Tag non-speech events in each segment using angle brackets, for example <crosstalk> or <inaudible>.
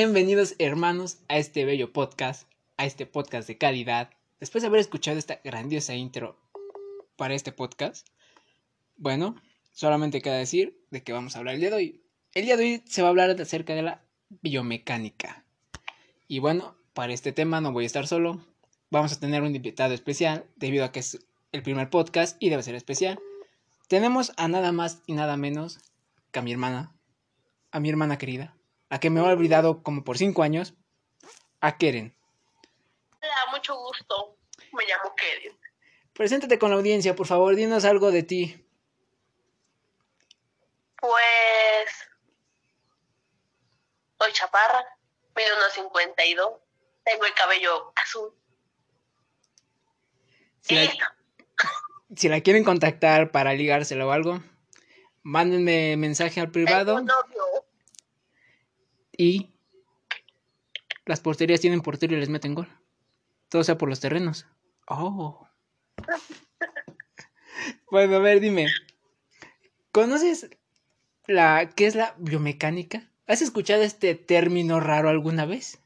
bienvenidos hermanos a este bello podcast, a este podcast de calidad. Después de haber escuchado esta grandiosa intro para este podcast, bueno, solamente queda decir de qué vamos a hablar el día de hoy. El día de hoy se va a hablar acerca de la biomecánica. Y bueno, para este tema no voy a estar solo. Vamos a tener un invitado especial debido a que es el primer podcast y debe ser especial. Tenemos a nada más y nada menos que a mi hermana, a mi hermana querida, a que me he olvidado como por cinco años, a Keren. Hola, mucho gusto. Me llamo Keren. Preséntate con la audiencia, por favor, dinos algo de ti. Pues. Soy chaparra, mido unos 52, tengo el cabello azul. Si la, <laughs> si la quieren contactar para ligárselo o algo, mándenme mensaje al privado. Y las porterías tienen portero y les meten gol. Todo sea por los terrenos. Oh. <laughs> bueno, a ver, dime. ¿Conoces la qué es la biomecánica? ¿Has escuchado este término raro alguna vez?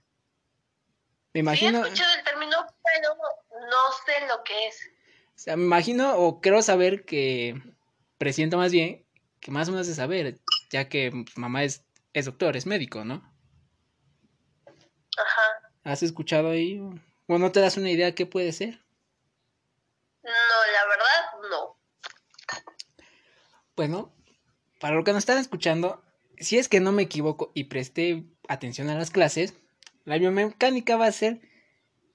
Me imagino, Sí, he escuchado el término, pero no sé lo que es. o sea, me imagino o creo saber que presiento más bien que más o menos de saber, ya que pues, mamá es, es doctor, es médico, ¿no? Ajá. ¿Has escuchado ahí? ¿O no te das una idea qué puede ser? No, la verdad, no. Bueno, para lo que nos están escuchando, si es que no me equivoco y presté atención a las clases, la biomecánica va a ser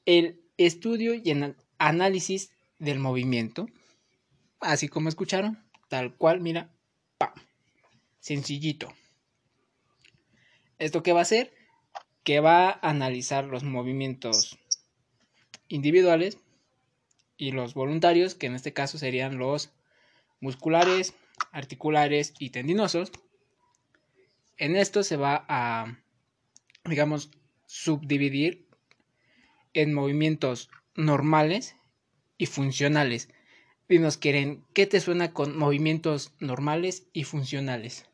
el estudio y ana- análisis del movimiento, así como escucharon, tal cual, mira, ¡pam! sencillito. ¿Esto qué va a hacer? Que va a analizar los movimientos individuales y los voluntarios, que en este caso serían los musculares, articulares y tendinosos. En esto se va a, digamos, subdividir en movimientos normales y funcionales. Dinos, quieren, ¿qué te suena con movimientos normales y funcionales?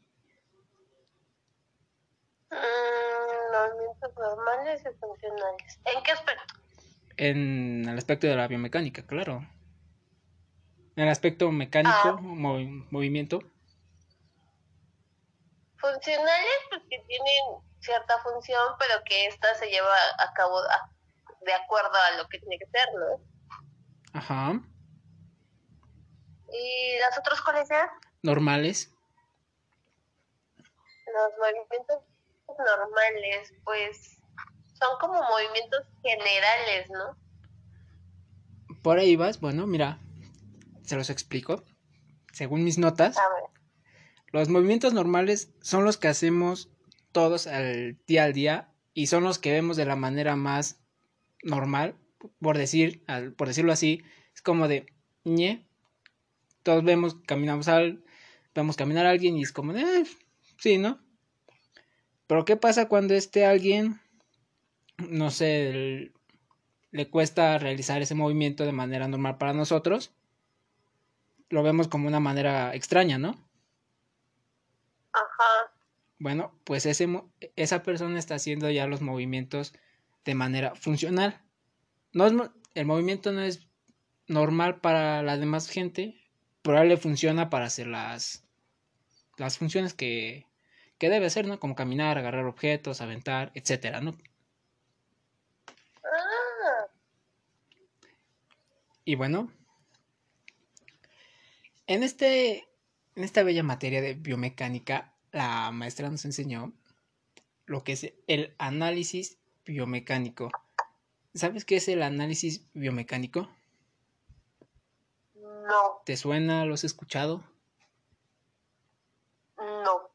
Mm, movimientos normales y funcionales. ¿En qué aspecto? En el aspecto de la biomecánica, claro. En el aspecto mecánico, Ah. movi- movimiento. Funcionales, pues que tienen cierta función, pero que esta se lleva a cabo de acuerdo a lo que tiene que ser, ¿no? Ajá. ¿Y las otras cuáles eran? Normales. Los movimientos normales, pues son como movimientos generales, ¿no? Por ahí vas. Bueno, mira. Se los explico. Según mis notas. A ver. Los movimientos normales son los que hacemos todos al día al día y son los que vemos de la manera más normal, por decir, al- por decirlo así, es como de ñe. Todos vemos, caminamos al, vemos caminar a alguien y es como de, "Eh, sí, ¿no? Pero ¿qué pasa cuando este alguien, no sé, el- le cuesta realizar ese movimiento de manera normal para nosotros? Lo vemos como una manera extraña, ¿no? Ajá. Bueno, pues ese, esa persona está haciendo ya los movimientos de manera funcional. No es, el movimiento no es normal para la demás gente, pero le funciona para hacer las, las funciones que, que debe hacer, ¿no? Como caminar, agarrar objetos, aventar, etcétera, ¿no? Ah, Y bueno, en, este, en esta bella materia de biomecánica, la maestra nos enseñó lo que es el análisis biomecánico. ¿Sabes qué es el análisis biomecánico? no, ¿Te suena? ¿Lo has escuchado? no.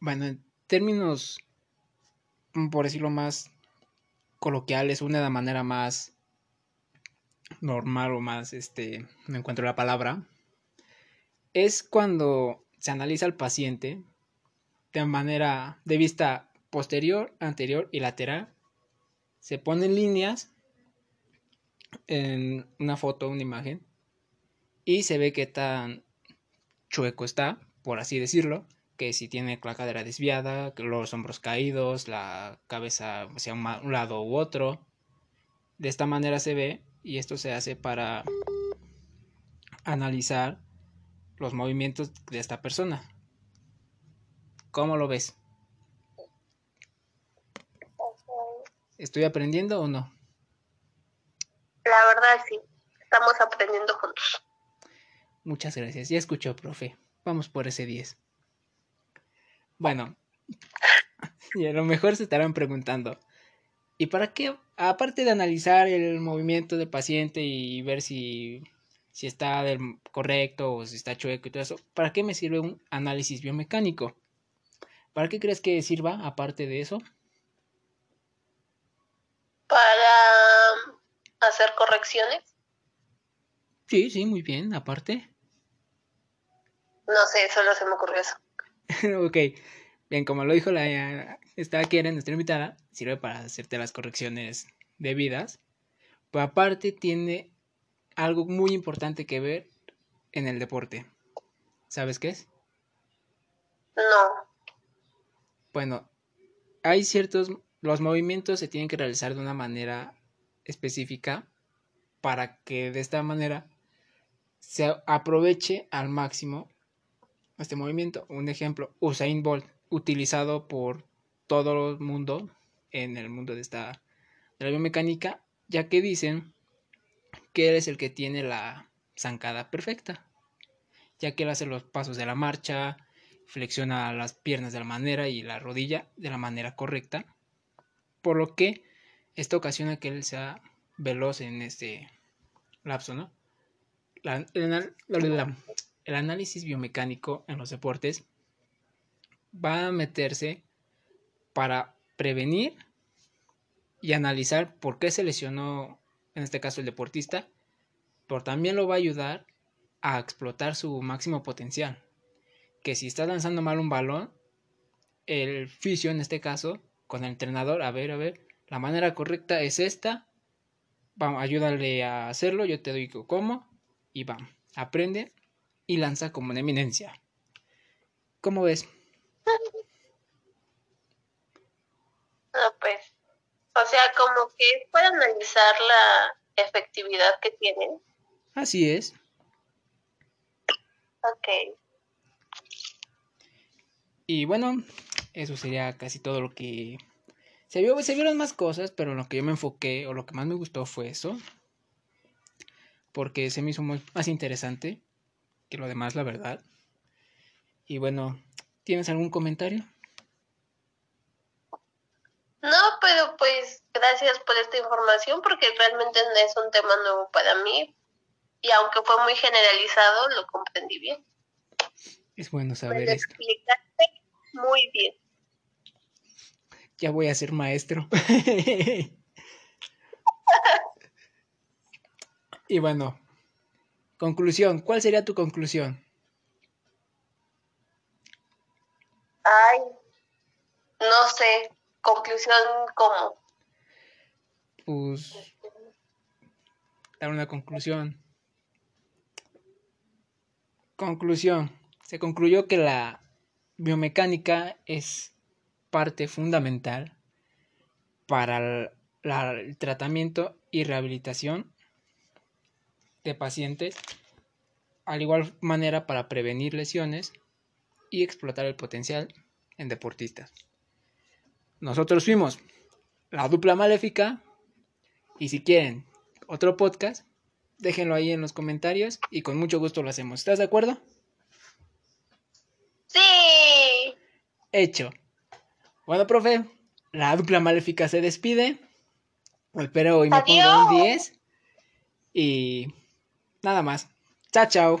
Bueno, en términos, por decirlo más coloquiales, una de la manera más normal o más, este, no encuentro la palabra, es cuando se analiza al paciente de manera de vista posterior, anterior y lateral. Se ponen líneas en una foto, una imagen, y se ve qué tan chueco está, por así decirlo, que si tiene la cadera desviada, los hombros caídos, la cabeza hacia un lado u otro. De esta manera se ve y esto se hace para analizar los movimientos de esta persona. ¿Cómo lo ves? ¿Estoy aprendiendo o no? La verdad sí, estamos aprendiendo juntos. Muchas gracias, ya escuchó, profe. Vamos por ese 10. Bueno, <laughs> y a lo mejor se estarán preguntando, ¿y para qué? Aparte de analizar el movimiento del paciente y ver si, si está del correcto o si está chueco y todo eso, ¿para qué me sirve un análisis biomecánico? ¿Para qué crees que sirva aparte de eso? Para hacer correcciones. Sí, sí, muy bien, aparte. No sé, solo se me ocurrió eso. <laughs> ok, bien, como lo dijo la esta Keren, nuestra invitada, sirve para hacerte las correcciones debidas. Pero aparte tiene algo muy importante que ver en el deporte. ¿Sabes qué es? No. Bueno, hay ciertos, los movimientos se tienen que realizar de una manera específica para que de esta manera se aproveche al máximo este movimiento. Un ejemplo, Usain Bolt, utilizado por todo el mundo en el mundo de esta de la biomecánica, ya que dicen que él es el que tiene la zancada perfecta, ya que él hace los pasos de la marcha, flexiona las piernas de la manera y la rodilla de la manera correcta, por lo que esto ocasiona que él sea veloz en este lapso, ¿no? La, el análisis biomecánico en los deportes va a meterse para prevenir y analizar por qué se lesionó, en este caso el deportista, pero también lo va a ayudar a explotar su máximo potencial. Que si está lanzando mal un balón, el fisio en este caso, con el entrenador, a ver, a ver, la manera correcta es esta, vamos, ayúdale a hacerlo, yo te doy cómo, y vamos, aprende y lanza como una eminencia. ¿Cómo ves? <laughs> No, pues, o sea, como que es para analizar la efectividad que tienen. Así es. Ok. Y bueno, eso sería casi todo lo que... Se, vio, se vieron más cosas, pero lo que yo me enfoqué o lo que más me gustó fue eso. Porque se me hizo más interesante que lo demás, la verdad. Y bueno, ¿tienes algún comentario? No, pero pues gracias por esta información porque realmente no es un tema nuevo para mí y aunque fue muy generalizado, lo comprendí bien. Es bueno saber Me esto. explicaste muy bien. Ya voy a ser maestro. <laughs> y bueno, Conclusión, ¿cuál sería tu conclusión? Ay, no sé, conclusión cómo. Pues dar una conclusión. Conclusión. Se concluyó que la biomecánica es parte fundamental para el, el tratamiento y rehabilitación de pacientes, al igual manera para prevenir lesiones y explotar el potencial en deportistas. Nosotros fuimos la dupla maléfica y si quieren otro podcast, déjenlo ahí en los comentarios y con mucho gusto lo hacemos. ¿Estás de acuerdo? Sí. Hecho. Bueno, profe, la dupla maléfica se despide. Espero hoy me ponga un 10. Y Nada más. Chao, chao.